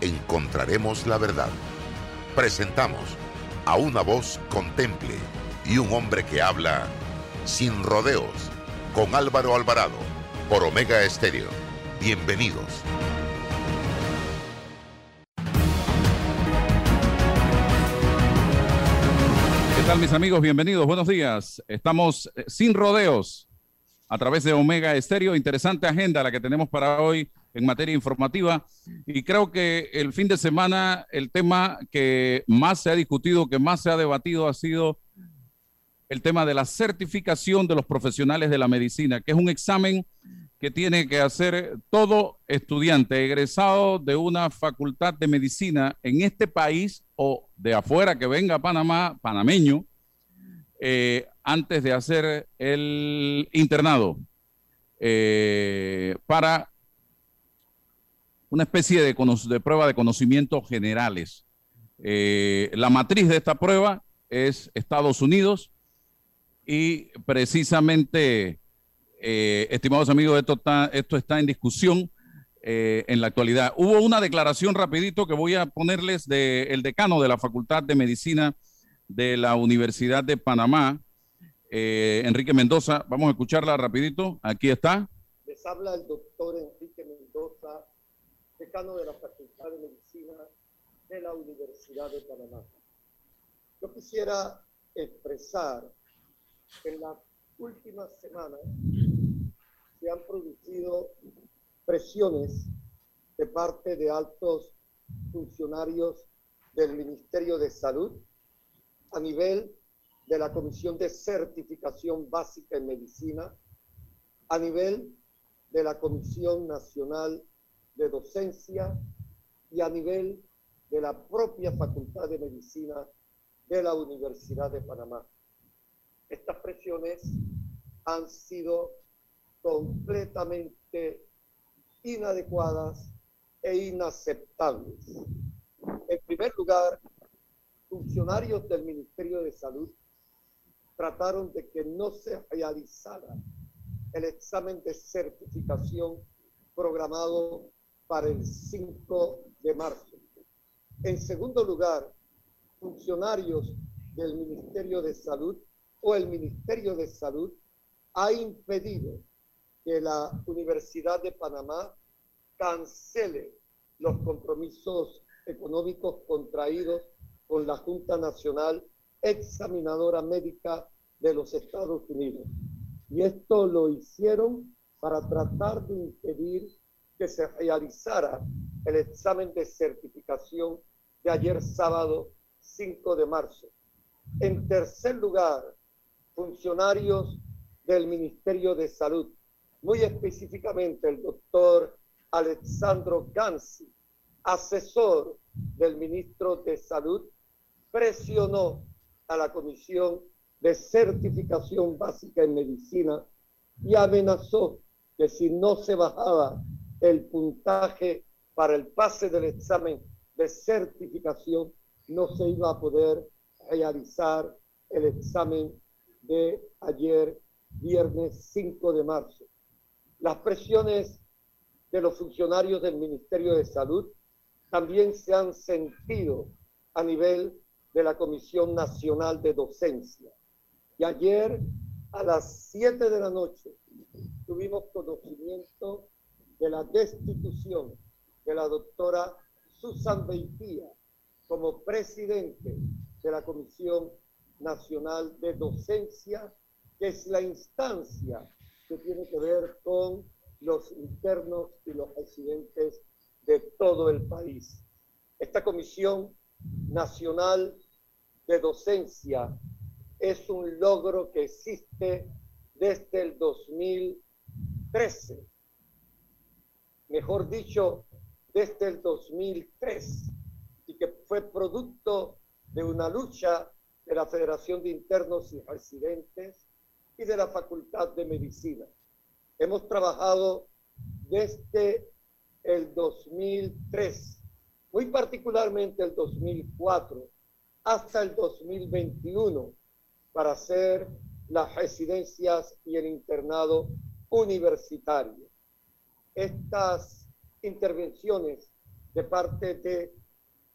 encontraremos la verdad. Presentamos a una voz contemple y un hombre que habla sin rodeos con Álvaro Alvarado por Omega Estéreo. Bienvenidos. ¿Qué tal mis amigos? Bienvenidos, buenos días. Estamos eh, sin rodeos a través de Omega Estéreo. Interesante agenda la que tenemos para hoy en materia informativa. Y creo que el fin de semana el tema que más se ha discutido, que más se ha debatido, ha sido el tema de la certificación de los profesionales de la medicina, que es un examen que tiene que hacer todo estudiante egresado de una facultad de medicina en este país o de afuera que venga a Panamá, panameño, eh, antes de hacer el internado eh, para una especie de, de prueba de conocimientos generales. Eh, la matriz de esta prueba es Estados Unidos y precisamente, eh, estimados amigos, esto está, esto está en discusión eh, en la actualidad. Hubo una declaración rapidito que voy a ponerles del decano de la Facultad de Medicina de la Universidad de Panamá, Enrique Mendoza. Vamos a escucharla rapidito. Aquí está. Les habla el doctor Enrique Mendoza decano de la Facultad de Medicina de la Universidad de Panamá. Yo quisiera expresar que en las últimas semanas se han producido presiones de parte de altos funcionarios del Ministerio de Salud a nivel de la Comisión de Certificación Básica en Medicina, a nivel de la Comisión Nacional de docencia y a nivel de la propia Facultad de Medicina de la Universidad de Panamá. Estas presiones han sido completamente inadecuadas e inaceptables. En primer lugar, funcionarios del Ministerio de Salud trataron de que no se realizara el examen de certificación programado para el 5 de marzo. En segundo lugar, funcionarios del Ministerio de Salud o el Ministerio de Salud ha impedido que la Universidad de Panamá cancele los compromisos económicos contraídos con la Junta Nacional Examinadora Médica de los Estados Unidos. Y esto lo hicieron para tratar de impedir que se realizara el examen de certificación de ayer sábado 5 de marzo. En tercer lugar, funcionarios del Ministerio de Salud, muy específicamente el doctor Alexandro Gansi, asesor del ministro de Salud, presionó a la Comisión de Certificación Básica en Medicina y amenazó que si no se bajaba el puntaje para el pase del examen de certificación, no se iba a poder realizar el examen de ayer, viernes 5 de marzo. Las presiones de los funcionarios del Ministerio de Salud también se han sentido a nivel de la Comisión Nacional de Docencia. Y ayer a las 7 de la noche tuvimos conocimiento de la destitución de la doctora Susan Beitía como presidente de la Comisión Nacional de Docencia, que es la instancia que tiene que ver con los internos y los residentes de todo el país. Esta Comisión Nacional de Docencia es un logro que existe desde el 2013 mejor dicho, desde el 2003, fue producto de una lucha de la Federación de Internos y Residentes y de la Facultad de Medicina. Hemos trabajado desde el 2003, muy particularmente el 2004, hasta el 2021, para hacer las residencias y el internado universitario. Estas intervenciones de parte de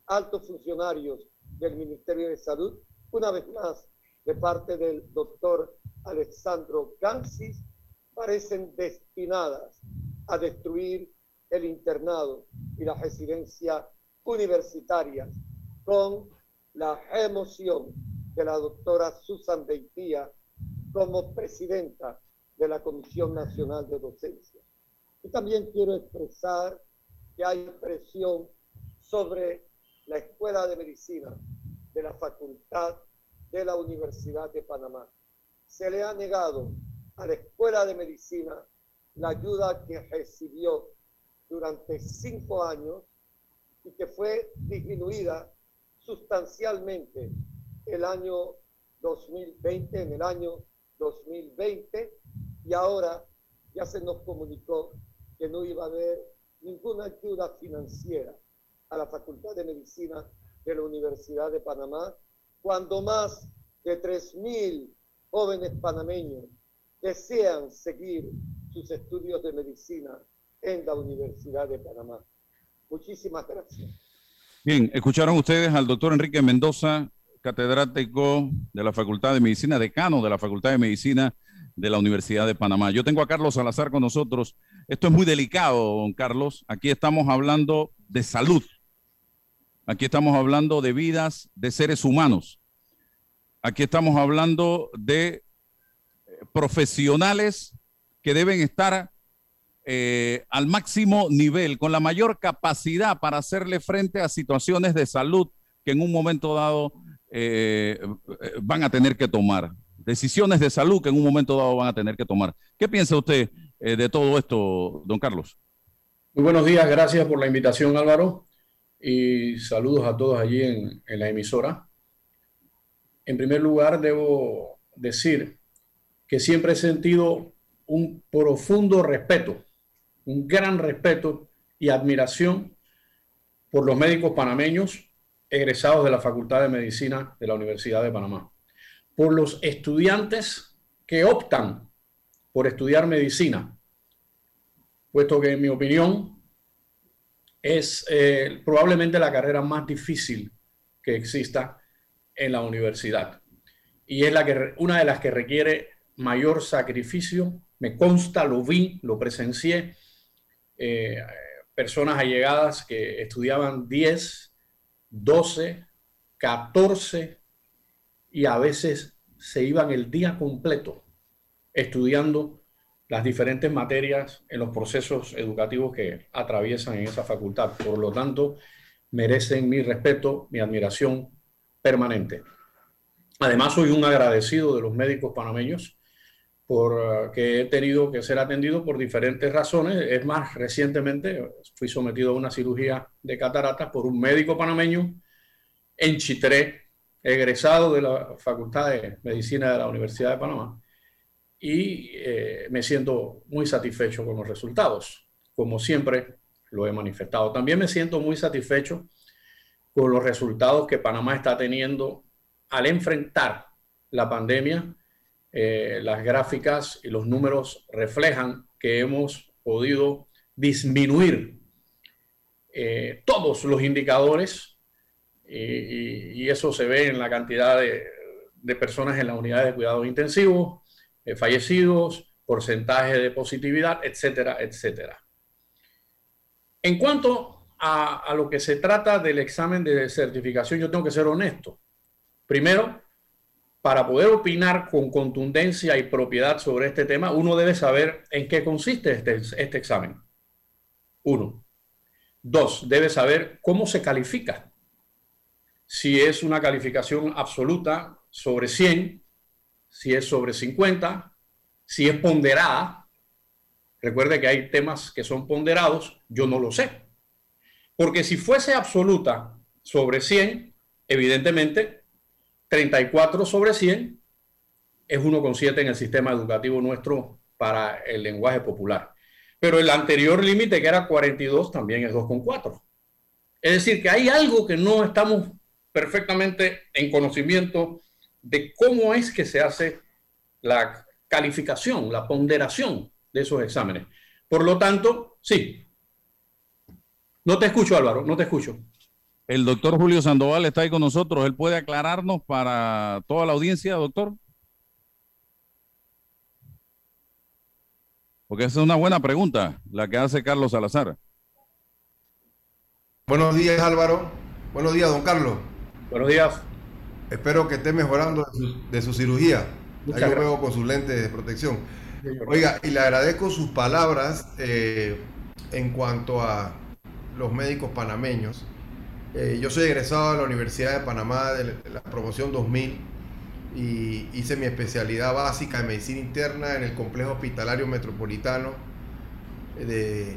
altos funcionarios del Ministerio de Salud, una vez más de parte del doctor Alexandro Gansis, parecen destinadas a destruir el internado y la residencia universitaria con la remoción de la doctora Susan Beitía como presidenta de la Comisión Nacional de Docencia. Y también quiero expresar que hay presión sobre la Escuela de Medicina de la Facultad de la Universidad de Panamá. Se le ha negado a la Escuela de Medicina la ayuda que recibió durante cinco años y que fue disminuida sustancialmente el año 2020, en el año 2020, y ahora ya se nos comunicó que no iba a haber ninguna ayuda financiera a la Facultad de Medicina de la Universidad de Panamá, cuando más de 3.000 jóvenes panameños desean seguir sus estudios de medicina en la Universidad de Panamá. Muchísimas gracias. Bien, escucharon ustedes al doctor Enrique Mendoza, catedrático de la Facultad de Medicina, decano de la Facultad de Medicina de la Universidad de Panamá. Yo tengo a Carlos Salazar con nosotros. Esto es muy delicado, don Carlos. Aquí estamos hablando de salud. Aquí estamos hablando de vidas de seres humanos. Aquí estamos hablando de profesionales que deben estar eh, al máximo nivel, con la mayor capacidad para hacerle frente a situaciones de salud que en un momento dado eh, van a tener que tomar. Decisiones de salud que en un momento dado van a tener que tomar. ¿Qué piensa usted eh, de todo esto, don Carlos? Muy buenos días, gracias por la invitación Álvaro y saludos a todos allí en, en la emisora. En primer lugar, debo decir que siempre he sentido un profundo respeto un gran respeto y admiración por los médicos panameños egresados de la Facultad de Medicina de la Universidad de Panamá, por los estudiantes que optan por estudiar medicina, puesto que en mi opinión es eh, probablemente la carrera más difícil que exista en la universidad y es la que, una de las que requiere mayor sacrificio. Me consta, lo vi, lo presencié eh, personas allegadas que estudiaban 10, 12, 14 y a veces se iban el día completo estudiando las diferentes materias en los procesos educativos que atraviesan en esa facultad. Por lo tanto, merecen mi respeto, mi admiración permanente. Además, soy un agradecido de los médicos panameños porque he tenido que ser atendido por diferentes razones. Es más, recientemente fui sometido a una cirugía de cataratas por un médico panameño en Chitré, egresado de la Facultad de Medicina de la Universidad de Panamá, y eh, me siento muy satisfecho con los resultados, como siempre lo he manifestado. También me siento muy satisfecho con los resultados que Panamá está teniendo al enfrentar la pandemia eh, las gráficas y los números reflejan que hemos podido disminuir eh, todos los indicadores y, eso se ve en la cantidad de, personas en las unidades de cuidados intensivos, eh, fallecidos, porcentaje de positividad, etcétera, etcétera. En cuanto a, lo que se trata del examen de certificación, yo tengo que ser honesto. Primero, para poder opinar con contundencia y propiedad sobre este tema, uno debe saber en qué consiste este, este examen. Uno. Dos, debe saber cómo se califica. Si es una calificación absoluta sobre 100, si es sobre 50, si es ponderada. Recuerde que hay temas que son ponderados, yo no lo sé. Porque si fuese absoluta sobre 100, evidentemente 34 sobre 100 es 1,7 en el sistema educativo nuestro para el lenguaje popular. Pero el anterior límite, que era 42, también es 2,4. Es decir, que hay algo que no estamos perfectamente en conocimiento de cómo es que se hace la calificación, la ponderación de esos exámenes. Por lo tanto, sí. No te escucho, Álvaro, no te escucho. El doctor Julio Sandoval está ahí con nosotros. ¿Él puede aclararnos para toda la audiencia, doctor? Porque esa es una buena pregunta, la que hace Carlos Salazar. Buenos días, Álvaro. Buenos días, don Carlos. Buenos días. Espero que esté mejorando de su, cirugía. Ahí lo veo con sus lentes de protección. Oiga, y le agradezco sus palabras eh, en cuanto a los médicos panameños. Eh, yo soy egresado de la Universidad de Panamá de la promoción 2000 y hice mi especialidad básica en medicina interna en el complejo hospitalario metropolitano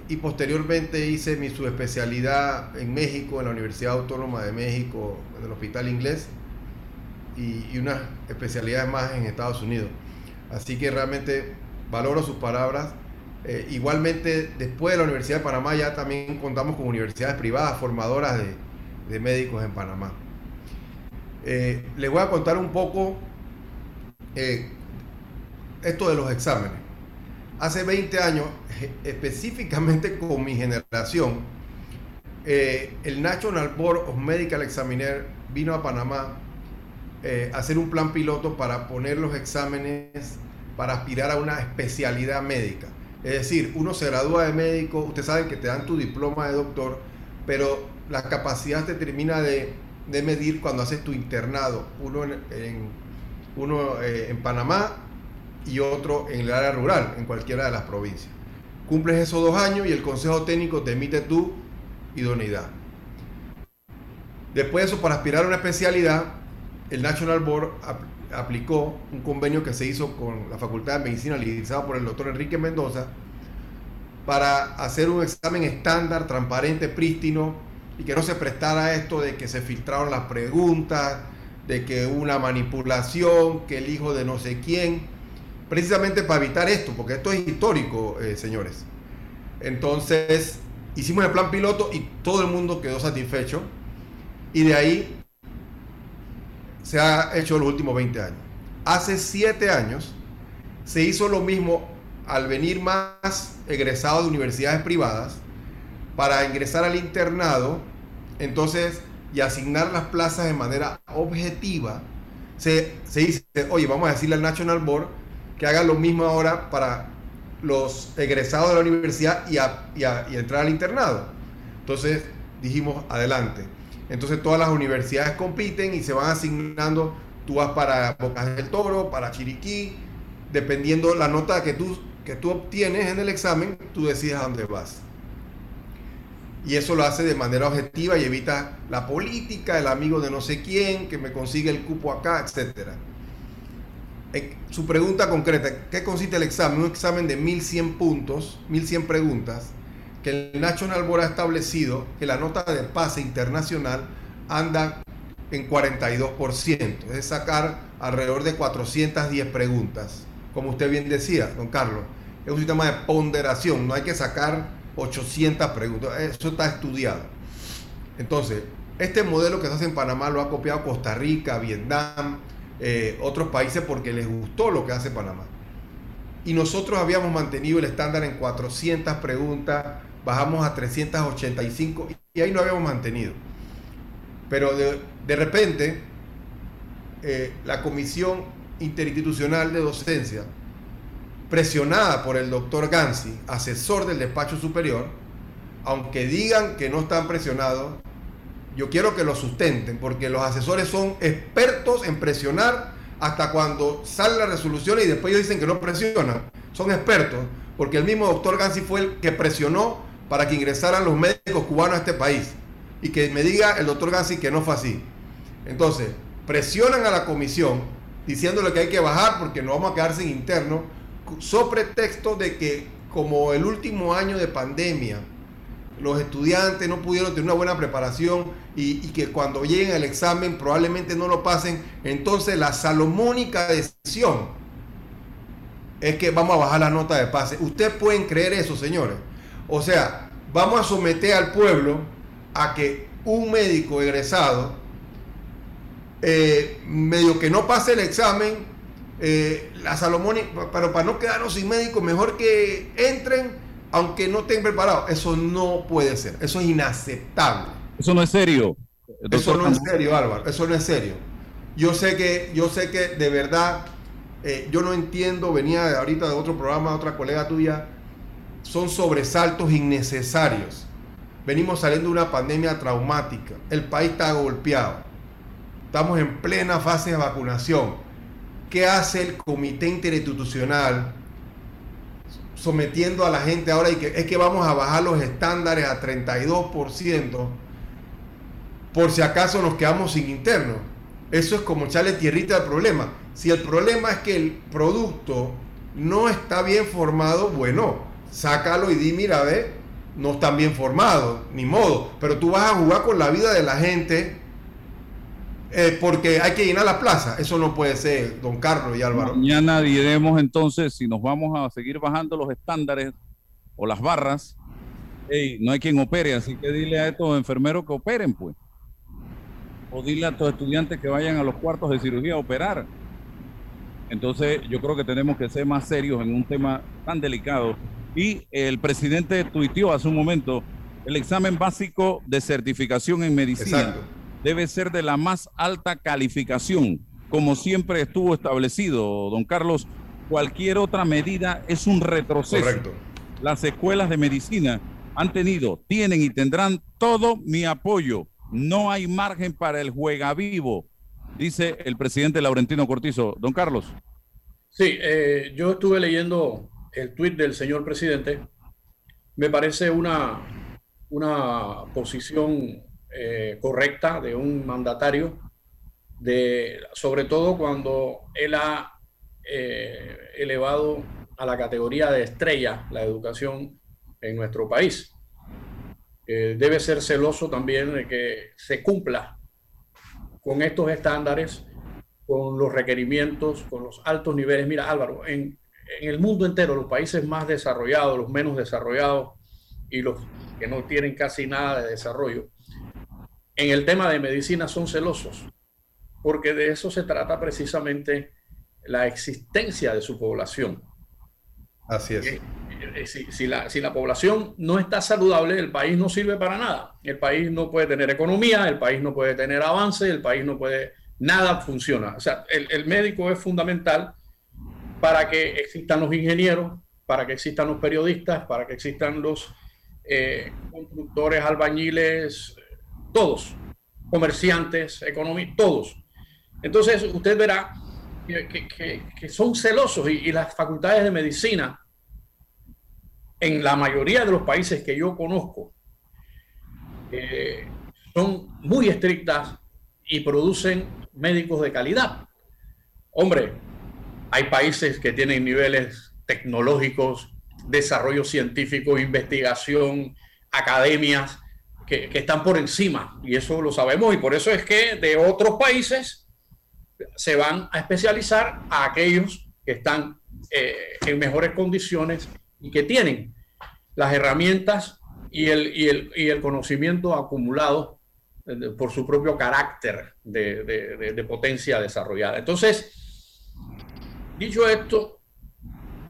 y posteriormente hice mi subespecialidad en México, en la Universidad Autónoma de México, en el Hospital Inglés y, unas especialidades más en Estados Unidos. Así que realmente valoro sus palabras. Eh, igualmente, después de la Universidad de Panamá ya también contamos con universidades privadas formadoras de, de médicos en Panamá. Eh, les voy a contar un poco eh, esto de los exámenes. Hace 20 años, específicamente con mi generación, eh, el National Board of Medical Examiner vino a Panamá a hacer un plan piloto para poner los exámenes para aspirar a una especialidad médica. Es decir, uno se gradúa de médico, ustedes saben que te dan tu diploma de doctor, pero la capacidad te termina de, medir cuando haces tu internado, uno en, uno, eh, en Panamá y otro en el área rural, en cualquiera de las provincias. Cumples esos dos años y el Consejo Técnico te emite tu idoneidad. Después de eso, para aspirar a una especialidad, el National Board aplicó un convenio que se hizo con la Facultad de Medicina liderizado por el doctor Enrique Mendoza para hacer un examen estándar, transparente, prístino, y que no se prestara esto de que se filtraron las preguntas, de que una manipulación, que el hijo de no sé quién, precisamente para evitar esto, porque esto es histórico, eh, señores. Entonces, hicimos el plan piloto y todo el mundo quedó satisfecho, y de ahí se ha hecho los últimos 20 años. Hace 7 años se hizo lo mismo al venir más egresados de universidades privadas para ingresar al internado, entonces, y asignar las plazas de manera objetiva, se, dice, oye, vamos a decirle al National Board que haga lo mismo ahora para los egresados de la universidad y, y entrar al internado. Entonces dijimos, adelante. Entonces todas las universidades compiten y se van asignando, tú vas para Bocas del Toro, para Chiriquí, dependiendo la nota que tú, que tú obtienes en el examen, tú decides a dónde vas y eso lo hace de manera objetiva y evita la política, el amigo de no sé quién, que me consigue el cupo acá, etc. Su pregunta concreta, ¿qué consiste el examen? Un examen de 1100 puntos, 1100 preguntas, que el National Board ha establecido que la nota de pase internacional anda en 42%, es sacar alrededor de 410 preguntas. Como usted bien decía, don Carlos, es un sistema de ponderación, no hay que sacar 800 preguntas. Eso está estudiado. Entonces, este modelo que se hace en Panamá lo ha copiado Costa Rica, Vietnam, eh, otros países porque les gustó lo que hace Panamá. Y nosotros habíamos mantenido el estándar en 400 preguntas, bajamos a 385 y ahí lo habíamos mantenido. Pero de, repente, eh, la Comisión Interinstitucional de Docencia presionada por el doctor Gansi, asesor del despacho superior, aunque digan que no están presionados, yo quiero que lo sustenten, porque los asesores son expertos en presionar hasta cuando sale la resolución y después ellos dicen que no presionan. Son expertos, porque el mismo doctor Gansi fue el que presionó para que ingresaran los médicos cubanos a este país. Y que me diga el doctor Gansi que no fue así. Entonces, presionan a la comisión diciéndole que hay que bajar porque no vamos a quedar sin interno so pretexto de que como el último año de pandemia los estudiantes no pudieron tener una buena preparación y, que cuando lleguen al examen probablemente no lo pasen. Entonces la salomónica decisión es que vamos a bajar la nota de pase. Ustedes pueden creer eso, señores. O sea, vamos a someter al pueblo a que un médico egresado, eh, medio que no pase el examen, eh, la salomónica, pero para no quedarnos sin médico, mejor que entren aunque no estén preparados. Eso no puede ser. Eso es inaceptable. Eso no es serio. Eso no es serio, Álvaro. Eso no es serio. Yo sé que, yo sé que de verdad, eh, yo no entiendo, venía ahorita de otro programa, de otra colega tuya, son sobresaltos innecesarios. Venimos saliendo de una pandemia traumática. El país está golpeado. Estamos en plena fase de vacunación. ¿Qué hace el comité interinstitucional? Sometiendo a la gente ahora y que es que vamos a bajar los estándares a 32% por si acaso nos quedamos sin interno. Eso es como echarle tierrita al problema. Si el problema es que el producto no está bien formado, bueno, sácalo y di, mira, ve, no están bien formados, ni modo. Pero tú vas a jugar con la vida de la gente eh, porque hay que llenar la plaza. Eso no puede ser, don Carlos y Álvaro. Mañana diremos entonces si nos vamos a seguir bajando los estándares o las barras. no hay quien opere, así que dile a estos enfermeros que operen, pues. O dile a estos estudiantes que vayan a los cuartos de cirugía a operar. Entonces, yo creo que tenemos que ser más serios en un tema tan delicado. Y el presidente tuiteó hace un momento el examen básico de certificación en medicina. Exacto debe ser de la más alta calificación, como siempre estuvo establecido, don Carlos. Cualquier otra medida es un retroceso. Correcto. Las escuelas de medicina han tenido, tienen y tendrán todo mi apoyo. No hay margen para el juega vivo, dice el presidente Laurentino Cortizo. Don Carlos. Sí, eh, yo estuve leyendo el tuit del señor presidente. Me parece una, una posición eh, correcta de un mandatario, sobre todo cuando él ha eh, elevado a la categoría de estrella la educación en nuestro país. Eh, debe ser celoso también de que se cumpla con estos estándares, con los requerimientos, con los altos niveles. Mira, Álvaro, en, en el mundo entero, los países más desarrollados, los menos desarrollados y los que no tienen casi nada de desarrollo, en el tema de medicina son celosos, porque de eso se trata precisamente la existencia de su población. Así es. Eh, eh, si, la, si, la, población no está saludable, el país no sirve para nada. El país no puede tener economía, el país no puede tener avance, el país no puede, nada funciona. O sea, el, médico es fundamental para que existan los ingenieros, para que existan los periodistas, para que existan los eh, constructores, albañiles, todos, comerciantes, económicos, todos. Entonces usted verá que, son celosos y, las facultades de medicina en la mayoría de los países que yo conozco eh, son muy estrictas y producen médicos de calidad. Hombre, hay países que tienen niveles tecnológicos, desarrollo científico, investigación, academias que, están por encima, y eso lo sabemos, y por eso es que de otros países se van a especializar a aquellos que están eh, en mejores condiciones y que tienen las herramientas y el, y el, y el conocimiento acumulado eh, por su propio carácter de, de, de potencia desarrollada. Entonces, dicho esto,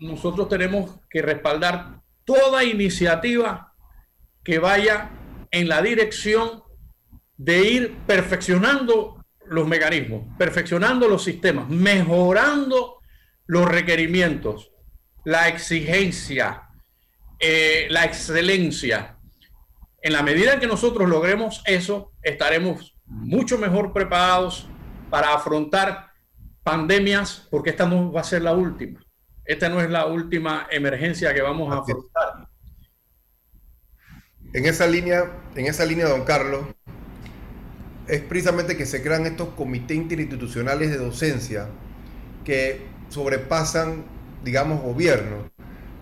nosotros tenemos que respaldar toda iniciativa que vaya en la dirección de ir perfeccionando los mecanismos, perfeccionando los sistemas, mejorando los requerimientos, la exigencia, eh, la excelencia. En la medida en que nosotros logremos eso, estaremos mucho mejor preparados para afrontar pandemias, porque esta no va a ser la última. Esta no es la última emergencia que vamos a afrontar. En esa línea, en esa línea, don Carlos, es precisamente que se crean estos comités interinstitucionales de docencia que sobrepasan, digamos, gobierno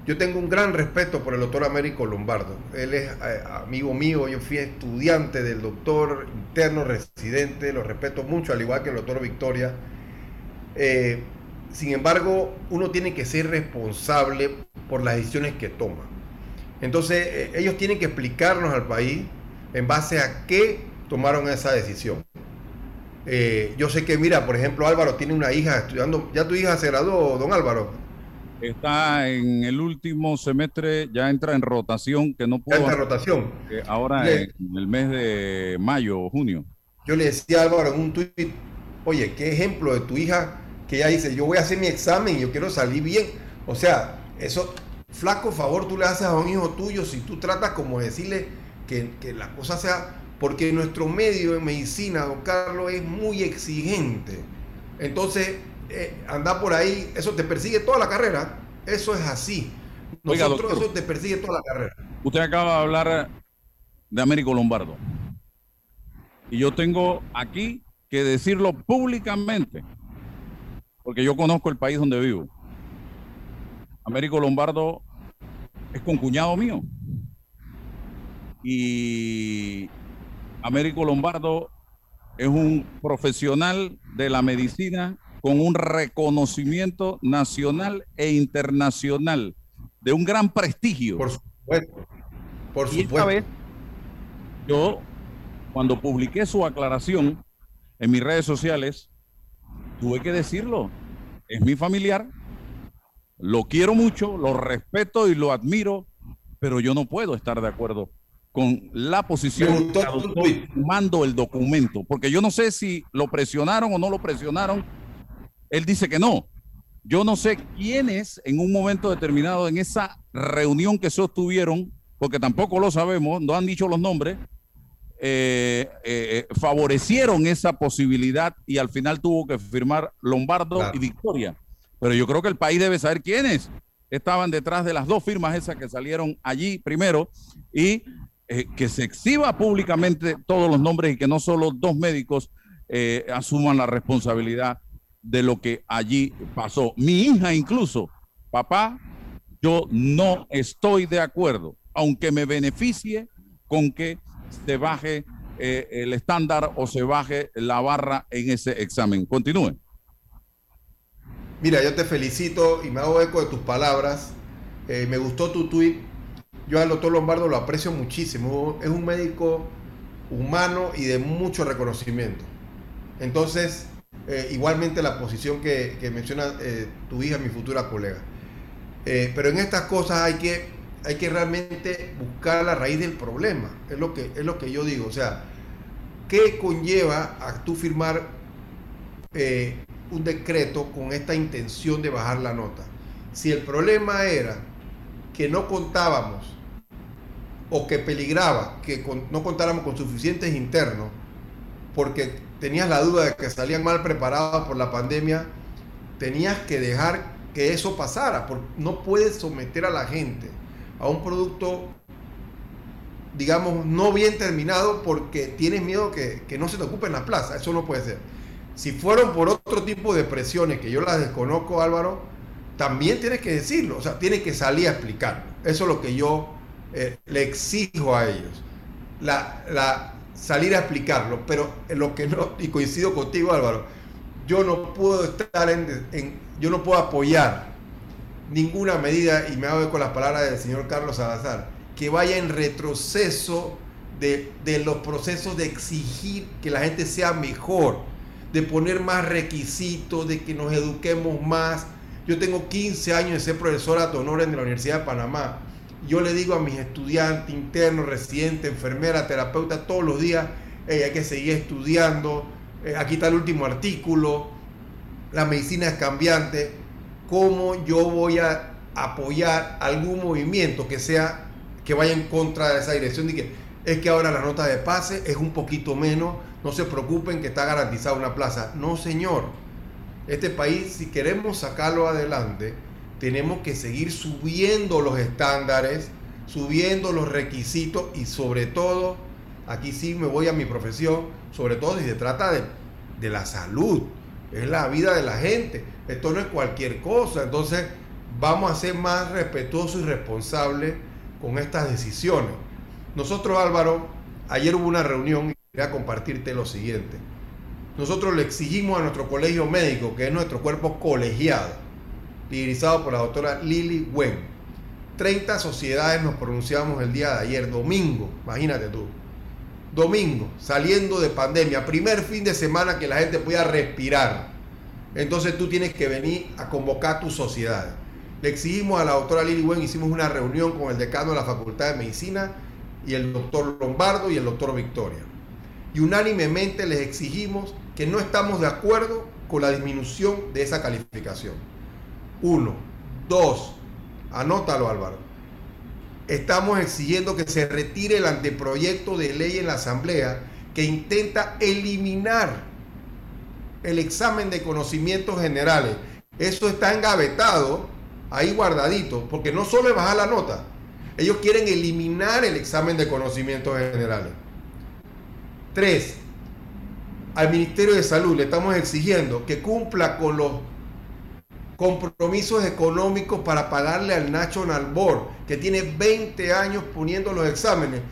yo tengo un gran respeto por el doctor Américo Lombardo. Él es eh, amigo mío, yo fui estudiante del doctor interno residente, lo respeto mucho, al igual que el doctor Victoria. Eh, sin embargo, uno tiene que ser responsable por las decisiones que toma. Entonces, eh, ellos tienen que explicarnos al país en base a qué tomaron esa decisión. yo sé que, mira, por ejemplo, Álvaro tiene una hija estudiando, ya tu hija se graduó, don Álvaro. Está en el último semestre, ya entra en rotación, que no pudo. Entra en rotación. ahora en el mes de mayo o junio. Yo le decía a Álvaro en un tuit, oye, qué ejemplo de tu hija que ella dice, yo voy a hacer mi examen y yo quiero salir bien. O sea, eso, flaco favor tú le haces a un hijo tuyo si tú tratas como decirle que, que la cosa sea, porque nuestro medio en medicina, don Carlos, es muy exigente. Entonces, eh, anda por ahí, eso te persigue toda la carrera. Eso es así. Nosotros eso te persigue toda la carrera. Usted acaba de hablar de Américo Lombardo. Y yo tengo aquí que decirlo públicamente, porque yo conozco el país donde vivo. Américo Lombardo es concuñado mío. Y Américo Lombardo es un profesional de la medicina con un reconocimiento nacional e internacional de un gran prestigio. Por supuesto. Por y Esta vez, yo, cuando publiqué su aclaración en mis redes sociales, tuve que decirlo. Es mi familiar, lo quiero mucho, lo respeto y lo admiro, pero yo no puedo estar de acuerdo con la posición que mando el documento, porque yo no sé si lo presionaron o no lo presionaron él dice que no. Yo no sé quiénes en un momento determinado en esa reunión que sostuvieron, porque tampoco lo sabemos, no han dicho los nombres, eh, eh, favorecieron esa posibilidad y al final tuvo que firmar Lombardo y Victoria. Pero yo creo que el país debe saber quiénes estaban detrás de las dos firmas esas que salieron allí primero y eh, que se exhiba públicamente todos los nombres y que no solo dos médicos asuman la responsabilidad de lo que allí pasó. Mi hija incluso, papá, yo no estoy de acuerdo, aunque me beneficie con que se baje eh, el estándar o se baje la barra en ese examen. Continúe. Mira, yo te felicito y me hago eco de tus palabras. Eh, me gustó tu tweet. Yo al doctor Lombardo lo aprecio muchísimo. Es un médico humano y de mucho reconocimiento. Entonces, eh, igualmente la posición que, menciona eh, tu hija, mi futura colega. Pero en estas cosas hay que, hay que realmente buscar la raíz del problema. Es lo, que, es lo que yo digo. O sea, ¿qué conlleva a tú firmar un decreto con esta intención de bajar la nota? Si el problema era que no contábamos o que peligraba que no contáramos con suficientes internos, porque tenías la duda de que salían mal preparados por la pandemia, tenías que dejar que eso pasara, porque no puedes someter a la gente a un producto, digamos, no bien terminado porque tienes miedo que, que no se te ocupe en la plaza. Eso no puede ser. Si fueron por otro tipo de presiones que yo las desconozco, Álvaro, también tienes que decirlo, o sea, tienes que salir a explicarlo. Eso es lo que yo eh, le exijo a ellos. La, la, salir a explicarlo, pero lo que no, y coincido contigo Álvaro, yo no puedo estar en, yo no puedo apoyar ninguna medida, y me hago con las palabras del señor Carlos Salazar, que vaya en retroceso de, de los procesos de exigir que la gente sea mejor, de poner más requisitos, de que nos eduquemos más. Yo tengo 15 años de ser profesora de honor en la Universidad de Panamá. Yo le digo a mis estudiantes, internos, residentes, enfermeras, terapeutas, todos los días, hay que seguir estudiando, eh, aquí está el último artículo, la medicina es cambiante, cómo yo voy a apoyar algún movimiento que sea, que vaya en contra de esa dirección, de que es que ahora la nota de pase es un poquito menos, no se preocupen que está garantizada una plaza. No, señor. Este país, si queremos sacarlo adelante, tenemos que seguir subiendo los estándares, subiendo los requisitos y sobre todo, aquí sí me voy a mi profesión, sobre todo si se trata de, la salud, es la vida de la gente, esto no es cualquier cosa, entonces vamos a ser más respetuosos y responsables con estas decisiones. Nosotros, Álvaro, ayer hubo una reunión quería compartirte lo siguiente. Nosotros le exigimos a nuestro colegio médico, que es nuestro cuerpo colegiado, liderizado por la doctora Lili Wen. 30 sociedades nos pronunciamos el día de ayer, domingo, imagínate tú. Domingo, saliendo de pandemia, primer fin de semana que la gente pueda respirar. Entonces tú tienes que venir a convocar tus sociedades. Le exigimos a la doctora Lili Wen, hicimos una reunión con el decano de la Facultad de Medicina y el doctor Lombardo y el doctor Victoria. Y unánimemente les exigimos que no estamos de acuerdo con la disminución de esa calificación. Uno. Dos. Anótalo Álvaro. Estamos exigiendo que se retire el anteproyecto de ley en la Asamblea que intenta eliminar el examen de conocimientos generales. Eso está engavetado, ahí guardadito, porque no solo es bajar la nota, ellos quieren eliminar el examen de conocimientos generales. Tres, al Ministerio de Salud le estamos exigiendo que cumpla con los compromisos económicos para pagarle al National Board, que tiene 20 años poniendo los exámenes.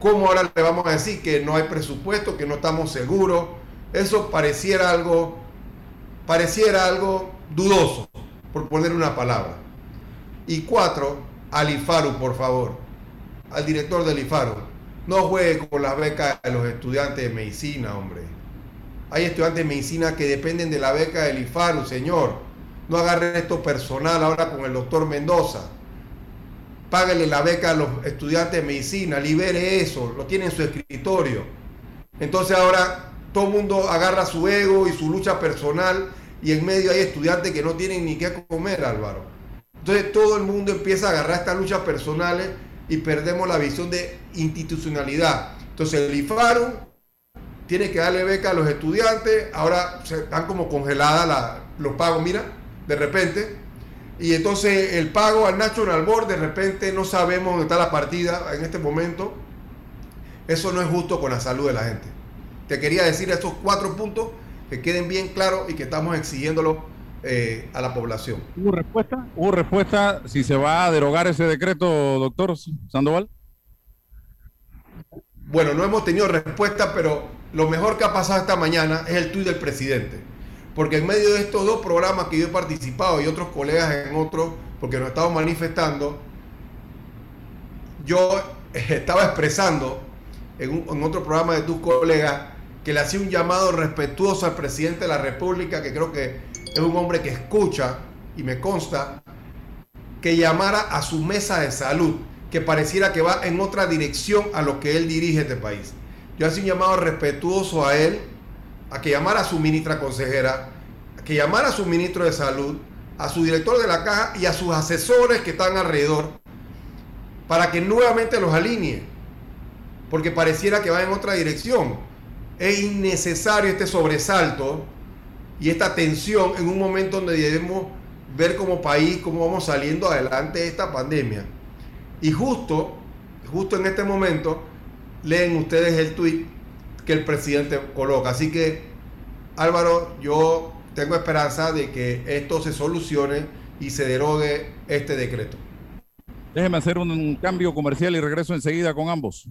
¿Cómo ahora le vamos a decir que no hay presupuesto, que no estamos seguros? Eso pareciera algo, pareciera algo dudoso, por poner una palabra. Y cuatro, al IFARU, por favor, al director del IFARU. No juegue con las becas de los estudiantes de medicina, hombre. Hay estudiantes de medicina que dependen de la beca del IFARU, señor. No agarre esto personal ahora con el doctor Mendoza. Págale la beca a los estudiantes de medicina, libere eso, lo tiene en su escritorio. Entonces ahora todo el mundo agarra su ego y su lucha personal y en medio hay estudiantes que no tienen ni qué comer, Álvaro. Entonces todo el mundo empieza a agarrar estas luchas personales y perdemos la visión de institucionalidad. Entonces el IFARU tiene que darle beca a los estudiantes, ahora se están como congeladas los pagos, mira, de repente. Y entonces el pago al National Board, de repente no sabemos dónde está la partida en este momento. Eso no es justo con la salud de la gente. Te quería decir estos cuatro puntos que queden bien claros y que estamos exigiéndolo eh, a la población. ¿Hubo respuesta? ¿Hubo respuesta si se va a derogar ese decreto, doctor Sandoval? Bueno, no hemos tenido respuesta, pero lo mejor que ha pasado esta mañana es el tuit del presidente. Porque en medio de estos dos programas que yo he participado y otros colegas en otros, porque nos estamos manifestando, yo estaba expresando en, en otro programa de tus colegas que le hacía un llamado respetuoso al presidente de la República, que creo que es un hombre que escucha y me consta, que llamara a su mesa de salud, que pareciera que va en otra dirección a lo que él dirige este país. Yo hacía un llamado respetuoso a él, a que llamara a su ministra consejera, a que llamara a su ministro de salud, a su director de la caja y a sus asesores que están alrededor, para que nuevamente los alinee, porque pareciera que va en otra dirección. Es innecesario este sobresalto y esta tensión en un momento donde debemos ver como país cómo vamos saliendo adelante de esta pandemia. Y justo, justo en este momento, leen ustedes el tweet que el presidente coloca. Así que, Álvaro, yo tengo esperanza de que esto se solucione y se derogue este decreto. Déjeme hacer un cambio comercial y regreso enseguida con ambos.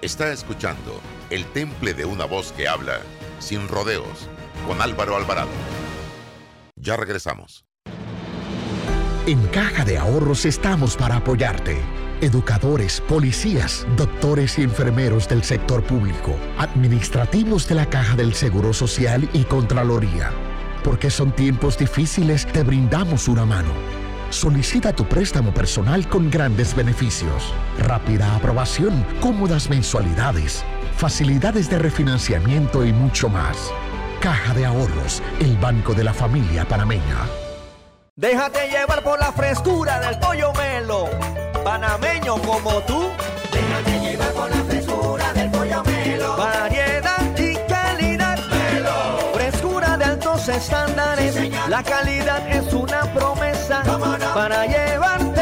Está escuchando El Temple de una voz que habla sin rodeos con Álvaro Alvarado. Ya regresamos. En Caja de Ahorros estamos para apoyarte. Educadores, policías, doctores y enfermeros del sector público, administrativos de la Caja del Seguro Social y Contraloría. Porque son tiempos difíciles, te brindamos una mano. Solicita tu préstamo personal con grandes beneficios, rápida aprobación, cómodas mensualidades, facilidades de refinanciamiento y mucho más. Caja de Ahorros, el banco de la familia panameña. Déjate llevar por la frescura del pollo melo, panameño como tú. Déjate llevar por la frescura del pollo melo. Variedad y calidad. Melo. Frescura de altos estándares. Sí, la calidad es una promesa para llevarte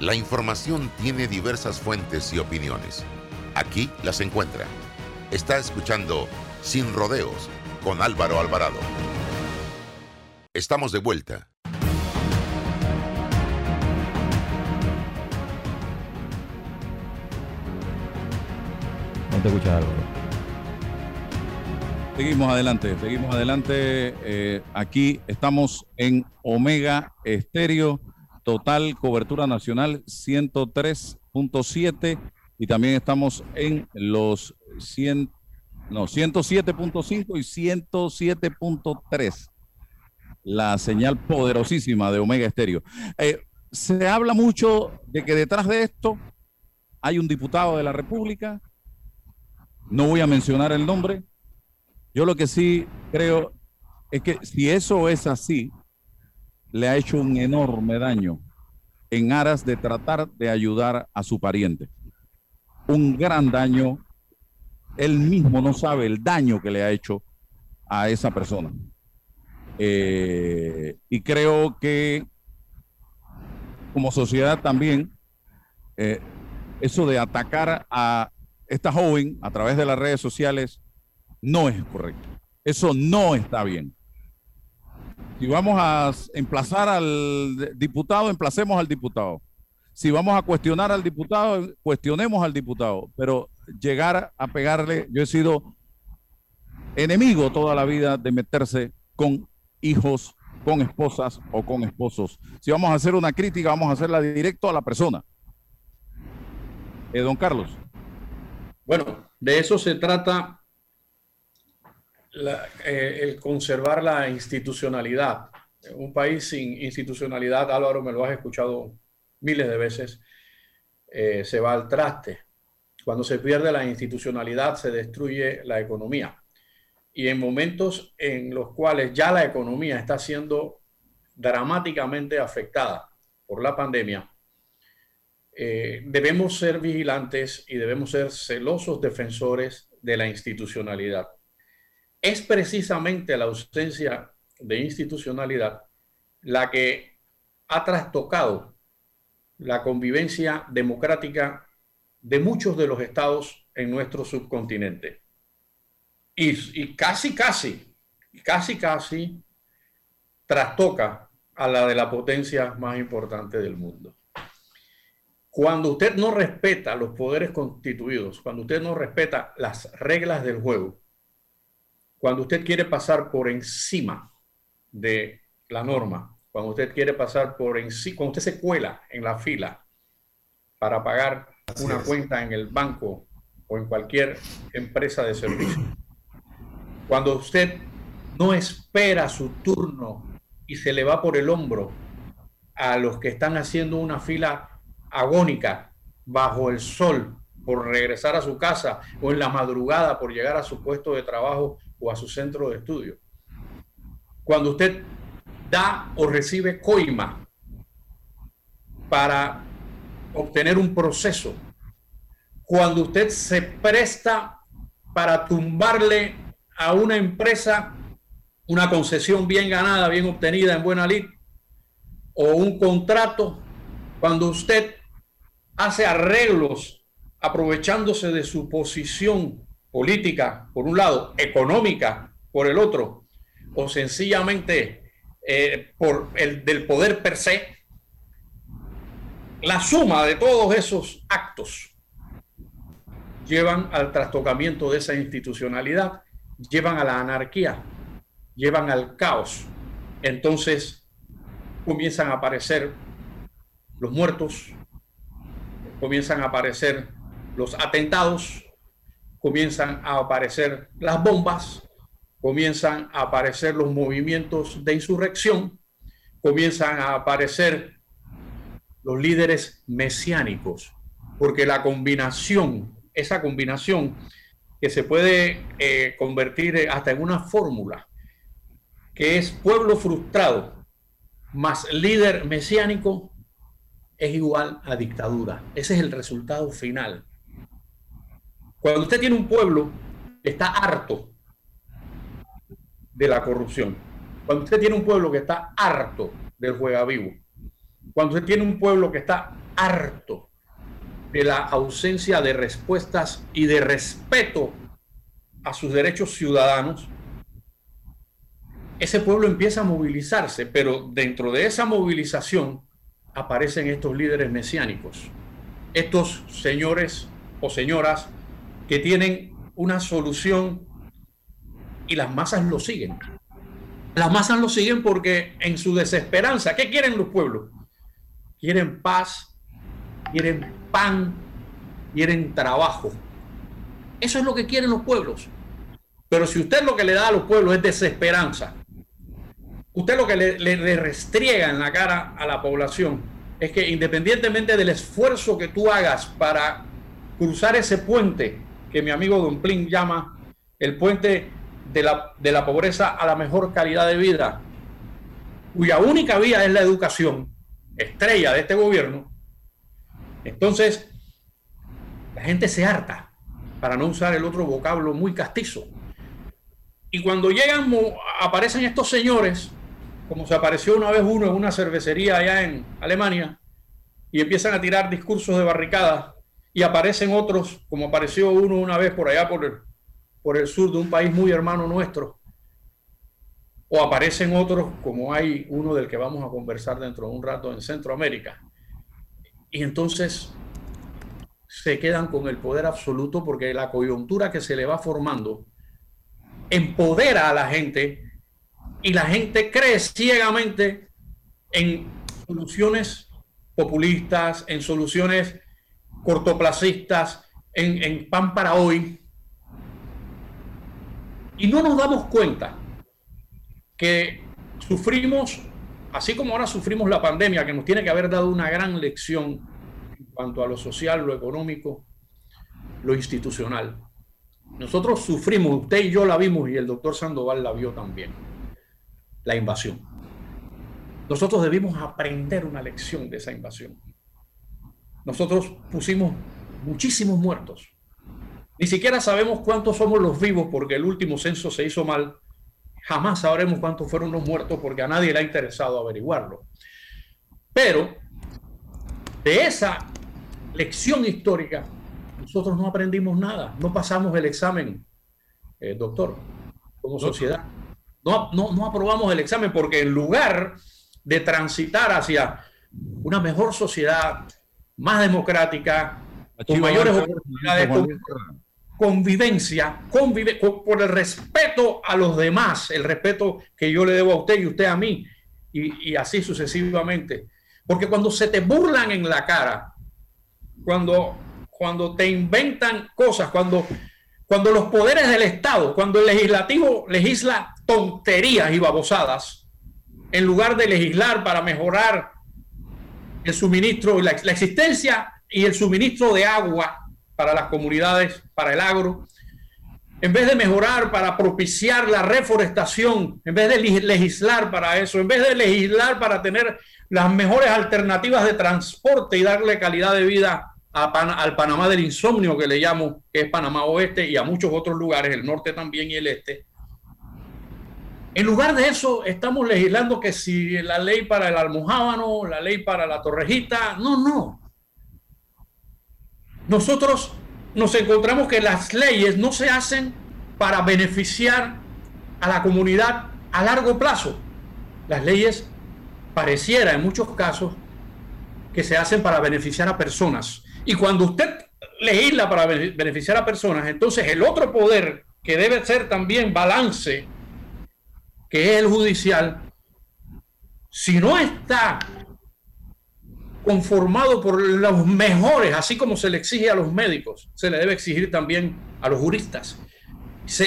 La información tiene diversas fuentes y opiniones. Aquí las encuentra. Está escuchando Sin Rodeos con Álvaro Alvarado. Estamos de vuelta. No te escuchas algo. Seguimos adelante, seguimos adelante. Eh, aquí estamos en Omega Estéreo, total cobertura nacional 103.7 y también estamos en los 100, no, 107.5 y 107.3. La señal poderosísima de Omega Estéreo. Eh, se habla mucho de que detrás de esto hay un diputado de la República. No voy a mencionar el nombre. Yo lo que sí creo es que si eso es así, le ha hecho un enorme daño en aras de tratar de ayudar a su pariente. Un gran daño. Él mismo no sabe el daño que le ha hecho a esa persona. Eh, y creo que como sociedad también, eh, eso de atacar a esta joven a través de las redes sociales no es correcto. Eso no está bien. Si vamos a emplazar al diputado, emplacemos al diputado. Si vamos a cuestionar al diputado, cuestionemos al diputado. Pero llegar a pegarle, yo he sido enemigo toda la vida de meterse con hijos, con esposas o con esposos. Si vamos a hacer una crítica, vamos a hacerla directo a la persona. Eh, don Carlos. Bueno, de eso se trata la- eh, el conservar la institucionalidad. Un país sin institucionalidad, Álvaro, me lo has escuchado miles de veces, eh, se va al traste. Cuando se pierde la institucionalidad, se destruye la economía. Y en momentos en los cuales ya la economía está siendo dramáticamente afectada por la pandemia, eh, debemos ser vigilantes y debemos ser celosos defensores de la institucionalidad. Es precisamente la ausencia de institucionalidad la que ha trastocado la convivencia democrática de muchos de los estados en nuestro subcontinente. Y, y casi, casi, casi, casi trastoca a la de la potencia más importante del mundo. Cuando usted no respeta los poderes constituidos, cuando usted no respeta las reglas del juego, cuando usted quiere pasar por encima de la norma, cuando usted quiere pasar por encima, cuando usted se cuela en la fila para pagar Así una es. cuenta en el banco o en cualquier empresa de servicio, cuando usted no espera su turno y se le va por el hombro a los que están haciendo una fila agónica bajo el sol por regresar a su casa o en la madrugada por llegar a su puesto de trabajo a su centro de estudio. Cuando usted da o recibe coima para obtener un proceso, cuando usted se presta para tumbarle a una empresa una concesión bien ganada, bien obtenida en buena lid, o un contrato, cuando usted hace arreglos aprovechándose de su posición política, por un lado, económica, por el otro, o sencillamente eh, por el del poder per se, la suma de todos esos actos llevan al trastocamiento de esa institucionalidad, llevan a la anarquía, llevan al caos. Entonces comienzan a aparecer los muertos, comienzan a aparecer los atentados, comienzan a aparecer las bombas, comienzan a aparecer los movimientos de insurrección, comienzan a aparecer los líderes mesiánicos, porque la combinación, esa combinación que se puede eh, convertir hasta en una fórmula, que es pueblo frustrado más líder mesiánico, es igual a dictadura. Ese es el resultado final. Cuando usted tiene un pueblo que está harto de la corrupción, cuando usted tiene un pueblo que está harto del juega vivo, cuando usted tiene un pueblo que está harto de la ausencia de respuestas y de respeto a sus derechos ciudadanos, ese pueblo empieza a movilizarse, pero dentro de esa movilización aparecen estos líderes mesiánicos, estos señores o señoras que tienen una solución y las masas lo siguen. Las masas lo siguen porque en su desesperanza, ¿qué quieren los pueblos? Quieren paz, quieren pan, quieren trabajo. Eso es lo que quieren los pueblos. Pero si usted lo que le da a los pueblos es desesperanza, usted lo que le, le, restriega en la cara a la población es que independientemente del esfuerzo que tú hagas para cruzar ese puente que mi amigo Don Plin llama el puente de la, de la pobreza a la mejor calidad de vida, cuya única vía es la educación, estrella de este gobierno, entonces la gente se harta, para no usar el otro vocablo muy castizo. Y cuando llegan, aparecen estos señores, como se apareció una vez uno en una cervecería allá en Alemania, y empiezan a tirar discursos de barricadas, y aparecen otros, como apareció uno una vez por allá por el, por el sur de un país muy hermano nuestro, o aparecen otros, como hay uno del que vamos a conversar dentro de un rato en Centroamérica. Y entonces se quedan con el poder absoluto porque la coyuntura que se le va formando empodera a la gente y la gente cree ciegamente en soluciones populistas, en soluciones cortoplacistas, en, pan para hoy. Y no nos damos cuenta que sufrimos, así como ahora sufrimos la pandemia, que nos tiene que haber dado una gran lección en cuanto a lo social, lo económico, lo institucional. Nosotros sufrimos, usted y yo la vimos y el doctor Sandoval la vio también, la invasión. Nosotros debimos aprender una lección de esa invasión. Nosotros pusimos muchísimos muertos. Ni siquiera sabemos cuántos somos los vivos porque el último censo se hizo mal. Jamás sabremos cuántos fueron los muertos porque a nadie le ha interesado averiguarlo. Pero de esa lección histórica, nosotros no aprendimos nada. No pasamos el examen, eh, doctor, como sociedad. No, no, no aprobamos el examen porque en lugar de transitar hacia una mejor sociedad, más democrática, con mayores oportunidades, con convivencia, convive, con, por el respeto a los demás, el respeto que yo le debo a usted y usted a mí, y, y así sucesivamente. Porque cuando se te burlan en la cara, cuando, cuando te inventan cosas, cuando, cuando los poderes del Estado, cuando el legislativo legisla tonterías y babosadas, en lugar de legislar para mejorar el suministro, la, la existencia y el suministro de agua para las comunidades, para el agro, en vez de mejorar para propiciar la reforestación, en vez de legislar para eso, en vez de legislar para tener las mejores alternativas de transporte y darle calidad de vida a Pan al Panamá del insomnio que le llamo, que es Panamá Oeste y a muchos otros lugares, el norte también y el este, En lugar de eso, estamos legislando que si la ley para el almohábano, la ley para la torrejita, no, no. Nosotros nos encontramos que las leyes no se hacen para beneficiar a la comunidad a largo plazo. Las leyes pareciera en muchos casos que se hacen para beneficiar a personas. Y cuando usted legisla para beneficiar a personas, entonces el otro poder que debe ser también balance, que es el judicial, si no está conformado por los mejores, así como se le exige a los médicos, se le debe exigir también a los juristas.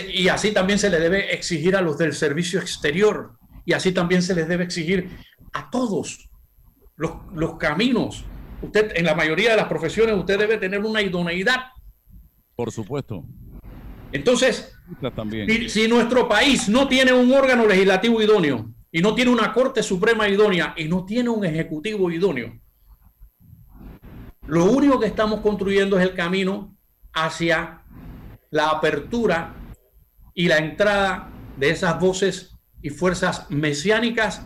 y así también se le debe exigir a los del servicio exterior. Y así también se les debe exigir a todos los, los caminos. Usted, en la mayoría de las profesiones, usted debe tener una idoneidad. Por supuesto. Entonces, si, nuestro país no tiene un órgano legislativo idóneo y no tiene una Corte Suprema idónea y no tiene un Ejecutivo idóneo, lo único que estamos construyendo es el camino hacia la apertura y la entrada de esas voces y fuerzas mesiánicas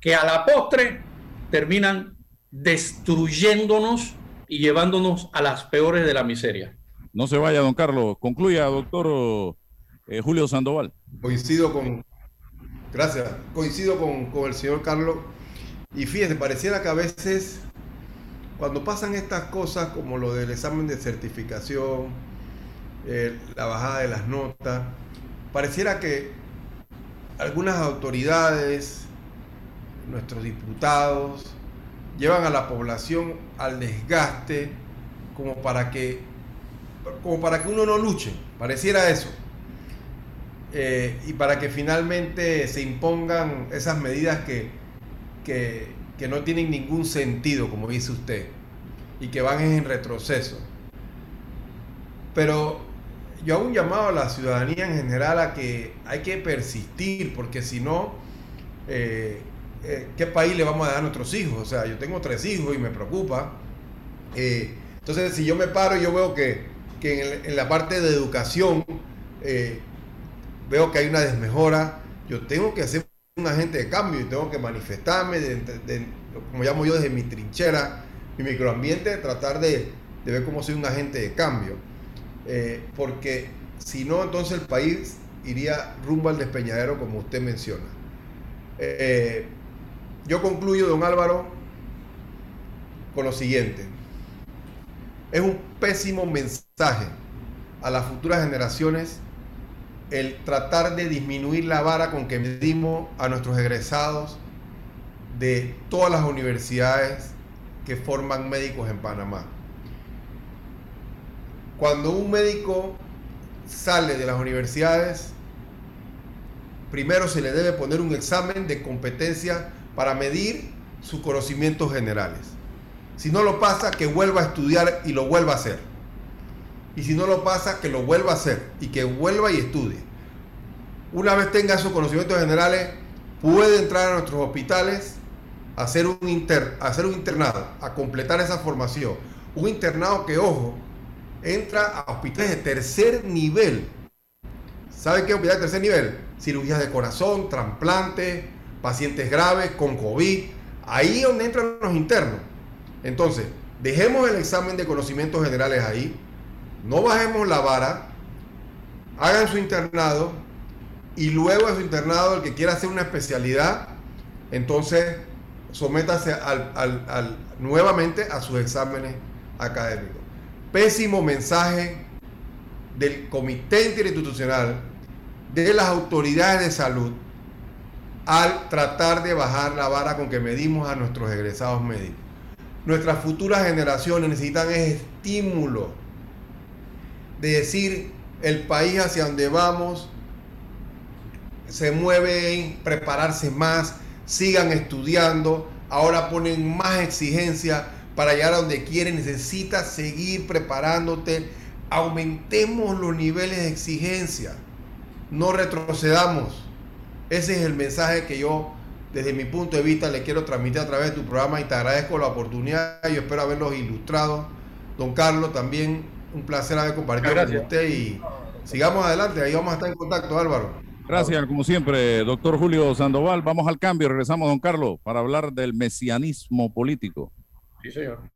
que a la postre terminan destruyéndonos y llevándonos a las peores de la miseria. No se vaya, don Carlos. Concluya, doctor eh, Julio Sandoval. Coincido con, gracias, coincido con, con el señor Carlos. Y fíjense, pareciera que a veces cuando pasan estas cosas como lo del examen de certificación, eh, la bajada de las notas, pareciera que algunas autoridades, nuestros diputados, llevan a la población al desgaste como para que, como para que uno no luche, pareciera eso. Eh, y para que finalmente se impongan esas medidas que, que, que no tienen ningún sentido, como dice usted, y que van en retroceso. Pero yo hago un llamado a la ciudadanía en general a que hay que persistir, porque si no, eh, eh, ¿qué país le vamos a dar a nuestros hijos? O sea, yo tengo tres hijos y me preocupa. Entonces, si yo me paro y yo veo que, en, la parte de educación veo que hay una desmejora, yo tengo que hacer un agente de cambio y tengo que manifestarme, como llamo yo, desde mi trinchera, mi microambiente, tratar de, ver cómo soy un agente de cambio. Eh, porque si no, entonces el país iría rumbo al despeñadero, como usted menciona. Eh, yo concluyo, don Álvaro, con lo siguiente. Es un pésimo mensaje a las futuras generaciones el tratar de disminuir la vara con que medimos a nuestros egresados de todas las universidades que forman médicos en Panamá. Cuando un médico sale de las universidades, primero se le debe poner un examen de competencia para medir sus conocimientos generales. Si no lo pasa, que vuelva a estudiar y lo vuelva a hacer. Y si no lo pasa, que lo vuelva a hacer y que vuelva y estudie. Una vez tenga esos conocimientos generales, puede entrar a nuestros hospitales, hacer un, inter, hacer un internado, a completar esa formación. Un internado que, ojo, entra a hospitales de tercer nivel. ¿Sabe qué hospital de tercer nivel? Cirugías de corazón, trasplantes, pacientes graves con COVID. Ahí es donde entran los internos. Entonces, dejemos el examen de conocimientos generales ahí no bajemos la vara, hagan su internado y luego de su internado el que quiera hacer una especialidad, entonces sométase nuevamente a sus exámenes académicos. Pésimo mensaje del Comité Interinstitucional, de las autoridades de salud, al tratar de bajar la vara con que medimos a nuestros egresados médicos. Nuestras futuras generaciones necesitan estímulo de decir el país hacia donde vamos se mueve prepararse más, sigan estudiando, ahora ponen más exigencia para llegar a donde quieren, necesitas seguir preparándote, aumentemos los niveles de exigencia, no retrocedamos. Ese es el mensaje que yo desde mi punto de vista le quiero transmitir a través de tu programa y te agradezco la oportunidad, yo espero haberlos ilustrado. Don Carlos, también un placer haber compartido con usted y sigamos adelante, ahí vamos a estar en contacto, Álvaro. Gracias, como siempre, doctor Julio Sandoval. Vamos al cambio, regresamos, don Carlos, para hablar del mesianismo político. Sí, señor.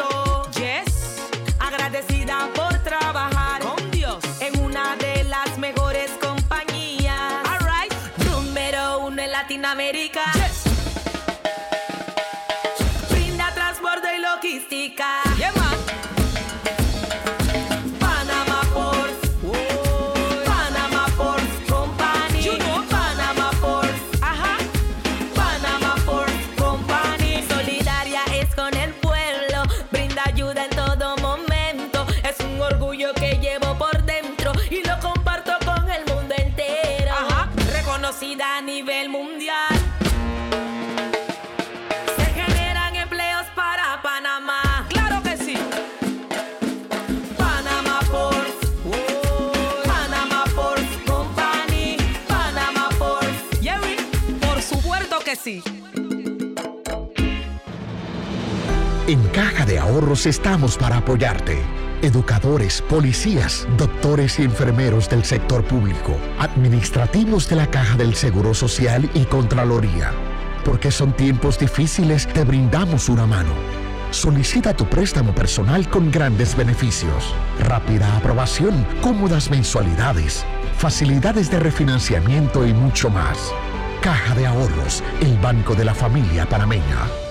Logística. Ahorros estamos para apoyarte. Educadores, policías, doctores y enfermeros del sector público, administrativos de la Caja del Seguro Social y Contraloría. Porque son tiempos difíciles, te brindamos una mano. Solicita tu préstamo personal con grandes beneficios, rápida aprobación, cómodas mensualidades, facilidades de refinanciamiento y mucho más. Caja de Ahorros, el banco de la familia panameña.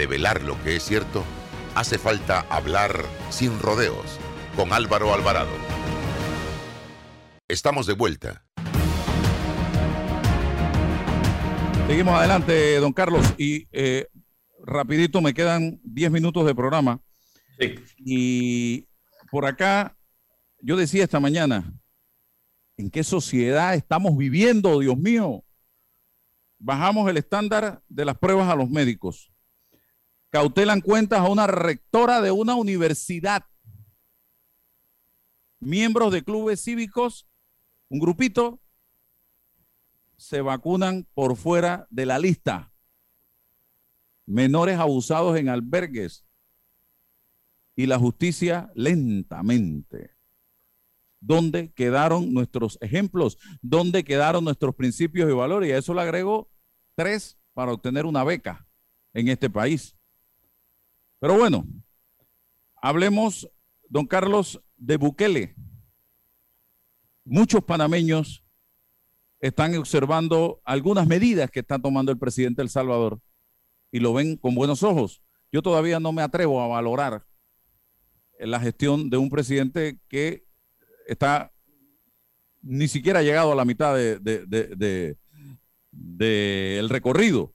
Para develar lo que es cierto, hace falta hablar sin rodeos con Álvaro Alvarado. Estamos de vuelta. Seguimos adelante, don Carlos, y eh, rapidito me quedan 10 minutos de programa. Sí. Y por acá, yo decía esta mañana, ¿en qué sociedad estamos viviendo, Dios mío? Bajamos el estándar de las pruebas a los médicos. Cautelan cuentas a una rectora de una universidad. Miembros de clubes cívicos, un grupito, se vacunan por fuera de la lista. Menores abusados en albergues. Y la justicia lentamente. ¿Dónde quedaron nuestros ejemplos? ¿Dónde quedaron nuestros principios y valores? Y a eso le agrego tres para obtener una beca en este país. Pero bueno, hablemos, don Carlos, de Bukele. Muchos panameños están observando algunas medidas que está tomando el presidente de El Salvador y lo ven con buenos ojos. Yo todavía no me atrevo a valorar la gestión de un presidente que está ni siquiera llegado a la mitad del de, de, recorrido.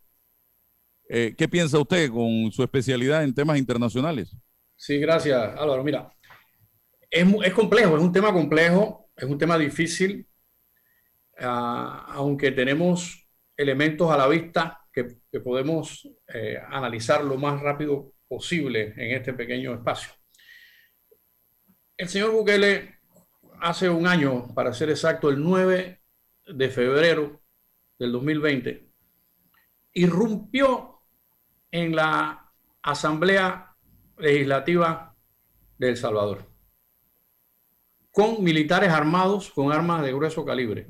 Eh, ¿Qué piensa usted con su especialidad en temas internacionales? Sí, gracias, Álvaro. Mira, es, complejo, es un tema complejo, es un tema difícil, uh, aunque tenemos elementos a la vista que, que podemos eh, analizar lo más rápido posible en este pequeño espacio. El señor Bukele hace un año, para ser exacto, el 9 de febrero del 2020, irrumpió en la Asamblea Legislativa de El Salvador con militares armados con armas de grueso calibre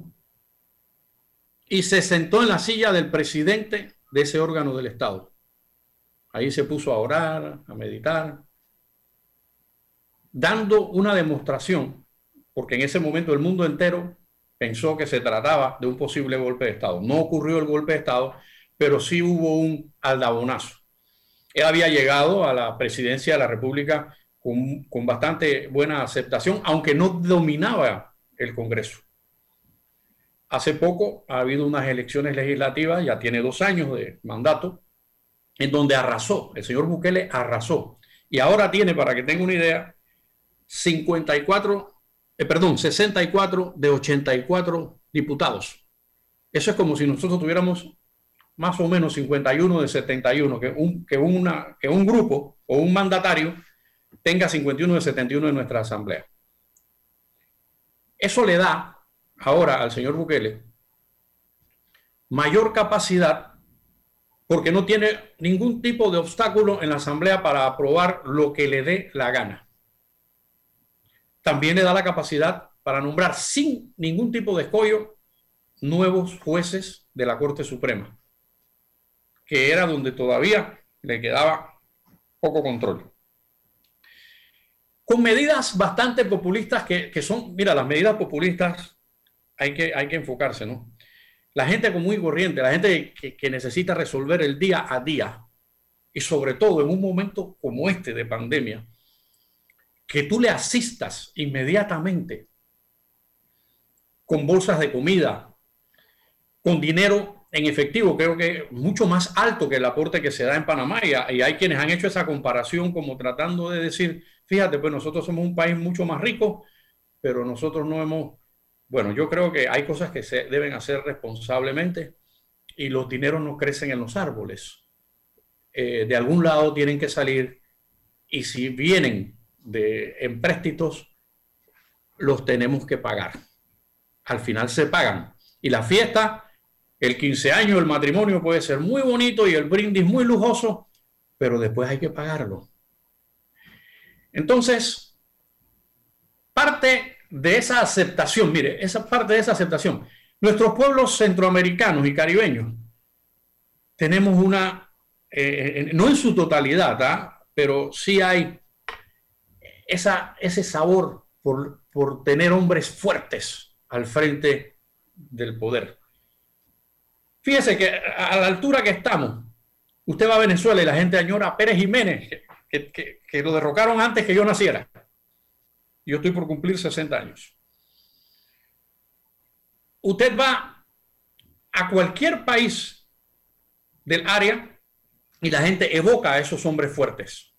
y se sentó en la silla del presidente de ese órgano del Estado. Ahí se puso a orar, a meditar, dando una demostración porque en ese momento el mundo entero pensó que se trataba de un posible golpe de Estado. No ocurrió el golpe de Estado, pero sí hubo un aldabonazo. Él había llegado a la presidencia de la República con, con bastante buena aceptación, aunque no dominaba el Congreso. Hace poco ha habido unas elecciones legislativas, ya tiene dos años de mandato, en donde arrasó, el señor Bukele arrasó. Y ahora tiene, para que tenga una idea, 54, eh, perdón, 64 de 84 diputados. Eso es como si nosotros tuviéramos más o menos 51 de 71, que un, que una, que un grupo o un mandatario tenga 51 de 71 en nuestra asamblea. Eso le da ahora al señor Bukele mayor capacidad porque no tiene ningún tipo de obstáculo en la asamblea para aprobar lo que le dé la gana. También le da la capacidad para nombrar sin ningún tipo de escollo nuevos jueces de la Corte Suprema, que era donde todavía le quedaba poco control con medidas bastante populistas que, que, son, mira, las medidas populistas hay que, hay que enfocarse, ¿no? La gente común y corriente, la gente que, que necesita resolver el día a día, y sobre todo en un momento como este de pandemia, que tú le asistas inmediatamente con bolsas de comida, con dinero en efectivo, creo que mucho más alto que el aporte que se da en Panamá. Y, hay quienes han hecho esa comparación como tratando de decir, Fíjate, pues nosotros somos un país mucho más rico, pero nosotros no hemos, bueno, yo creo que hay cosas que se deben hacer responsablemente y los dineros no crecen en los árboles. Eh, de algún lado tienen que salir y si vienen de empréstitos, los tenemos que pagar. Al final se pagan. Y la fiesta, el 15 años, el matrimonio puede ser muy bonito y el brindis muy lujoso, pero después hay que pagarlo. Entonces, parte de esa aceptación, mire, esa parte de esa aceptación, nuestros pueblos centroamericanos y caribeños tenemos una, eh, no en su totalidad, ¿ah? pero sí hay esa, ese sabor por, por tener hombres fuertes al frente del poder. Fíjese que a la altura que estamos, usted va a Venezuela y la gente añora a Pérez Jiménez, que, lo derrocaron antes que yo naciera. Yo estoy por cumplir 60 años. Usted va a cualquier país del área y la gente evoca a esos hombres fuertes.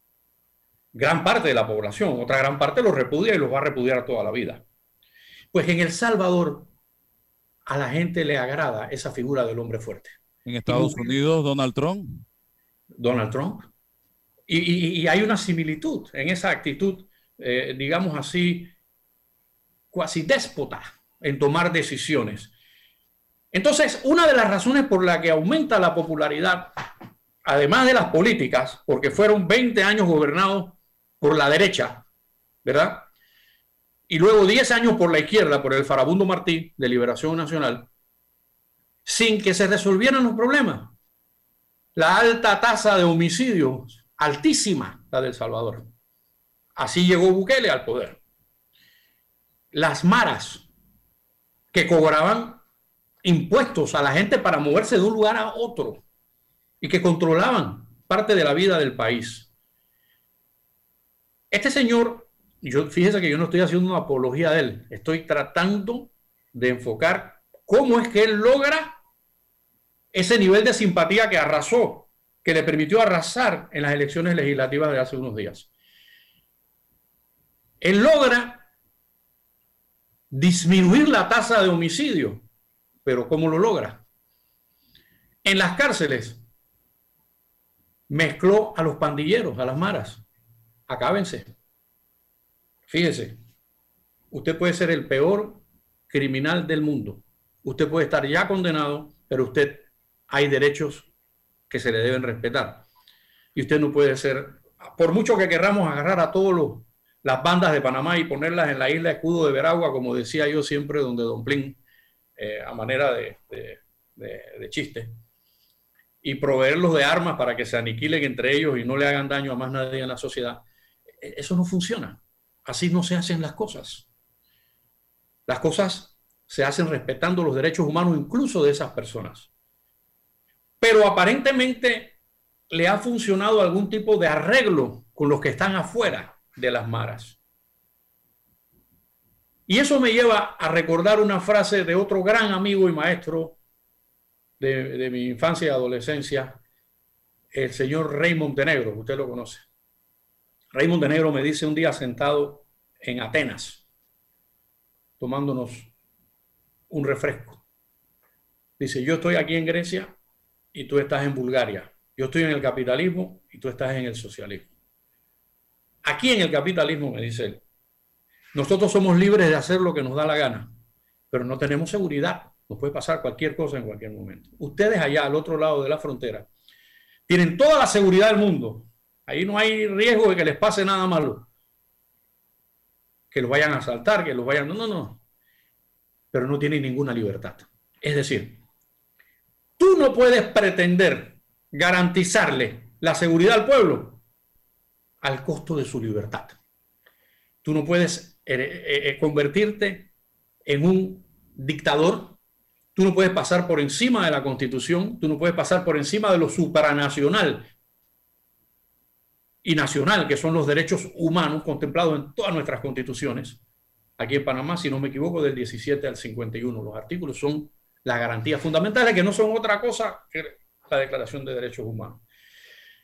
Gran parte de la población, otra gran parte los repudia y los va a repudiar toda la vida. Pues en El Salvador a la gente le agrada esa figura del hombre fuerte. En Estados Unidos, Donald Trump. Donald Trump. Y, hay una similitud en esa actitud, eh, digamos así, cuasi déspota en tomar decisiones. Entonces, una de las razones por la que aumenta la popularidad, además de las políticas, porque fueron 20 años gobernados por la derecha, ¿verdad? Y luego 10 años por la izquierda, por el Farabundo Martí de Liberación Nacional, sin que se resolvieran los problemas. La alta tasa de homicidios altísima la del Salvador. Así llegó Bukele al poder. Las maras que cobraban impuestos a la gente para moverse de un lugar a otro y que controlaban parte de la vida del país. Este señor, yo fíjese que yo no estoy haciendo una apología de él, estoy tratando de enfocar cómo es que él logra ese nivel de simpatía que arrasó que le permitió arrasar en las elecciones legislativas de hace unos días. Él logra disminuir la tasa de homicidio, pero ¿cómo lo logra? En las cárceles mezcló a los pandilleros, a las maras. Acábense. Fíjese, usted puede ser el peor criminal del mundo. Usted puede estar ya condenado, pero usted hay derechos que se le deben respetar. Y usted no puede ser, por mucho que querramos agarrar a todas las bandas de Panamá y ponerlas en la isla Escudo de Veragua, como decía yo siempre, donde Don Plin, eh, a manera de, chiste, y proveerlos de armas para que se aniquilen entre ellos y no le hagan daño a más nadie en la sociedad, e, eso no funciona. Así no se hacen las cosas. Las cosas se hacen respetando los derechos humanos incluso de esas personas. Pero aparentemente le ha funcionado algún tipo de arreglo con los que están afuera de las maras. Y eso me lleva a recordar una frase de otro gran amigo y maestro de, mi infancia y adolescencia, el señor Rey Montenegro, usted lo conoce. Rey Montenegro me dice un día sentado en Atenas, tomándonos un refresco. Dice, yo estoy aquí en Grecia y tú estás en Bulgaria. Yo estoy en el capitalismo y tú estás en el socialismo. Aquí en el capitalismo, me dice él, nosotros somos libres de hacer lo que nos da la gana, pero no tenemos seguridad. Nos puede pasar cualquier cosa en cualquier momento. Ustedes allá al otro lado de la frontera tienen toda la seguridad del mundo. Ahí no hay riesgo de que les pase nada malo. Que los vayan a asaltar, que los vayan... No, no, no. Pero no tienen ninguna libertad. Es decir, tú no puedes pretender garantizarle la seguridad al pueblo al costo de su libertad. Tú no puedes eh, eh, eh, convertirte en un dictador, tú no puedes pasar por encima de la constitución, tú no puedes pasar por encima de lo supranacional y nacional, que son los derechos humanos contemplados en todas nuestras constituciones. Aquí en Panamá, si no me equivoco, del 17 al 51. Los artículos son las garantías fundamentales, que no son otra cosa que la Declaración de Derechos Humanos.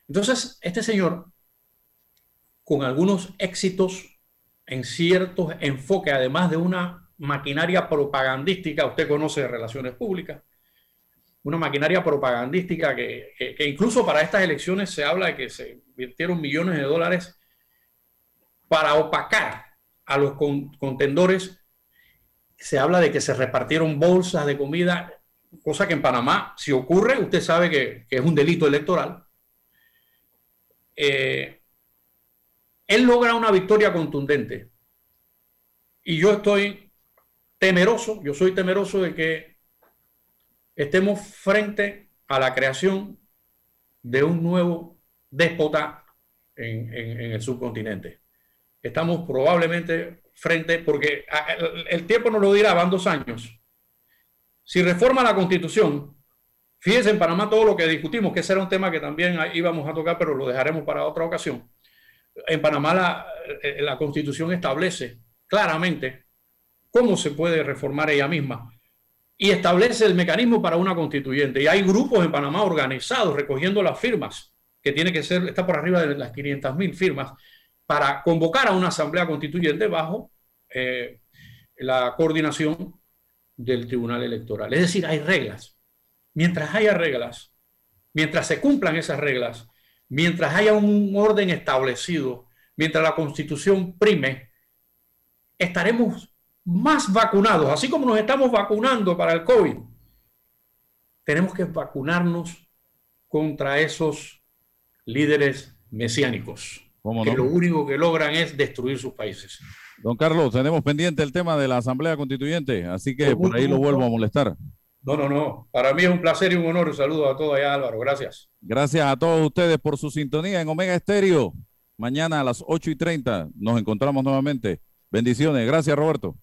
Entonces, este señor, con algunos éxitos en ciertos enfoques, además de una maquinaria propagandística, usted conoce de relaciones públicas, una maquinaria propagandística que, que, incluso para estas elecciones se habla de que se invirtieron millones de dólares para opacar a los con, contendores. Se habla de que se repartieron bolsas de comida, cosa que en Panamá, si ocurre, usted sabe que, que es un delito electoral. Eh, él logra una victoria contundente. Y yo estoy temeroso, yo soy temeroso de que estemos frente a la creación de un nuevo déspota en, en, en, el subcontinente. Estamos probablemente frente, porque el, tiempo nos lo dirá, van dos años. Si reforma la constitución, fíjense en Panamá todo lo que discutimos, que ese era un tema que también íbamos a tocar, pero lo dejaremos para otra ocasión. En Panamá la, la constitución establece claramente cómo se puede reformar ella misma y establece el mecanismo para una constituyente. Y hay grupos en Panamá organizados recogiendo las firmas, que tiene que ser, está por arriba de las 500 mil firmas, para convocar a una asamblea constituyente bajo eh, la coordinación del Tribunal Electoral. Es decir, hay reglas. Mientras haya reglas, mientras se cumplan esas reglas, mientras haya un orden establecido, mientras la constitución prime, estaremos más vacunados, así como nos estamos vacunando para el COVID. Tenemos que vacunarnos contra esos líderes mesiánicos, ¿Cómo que lo único que logran es destruir sus países. Don Carlos, tenemos pendiente el tema de la Asamblea Constituyente, así que por ahí lo vuelvo a molestar. No, no, no. Para mí es un placer y un honor. Un saludo a todos allá, Álvaro. Gracias. Gracias a todos ustedes por su sintonía en Omega Estéreo. Mañana a las 8 y 30 nos encontramos nuevamente. Bendiciones. Gracias, Roberto.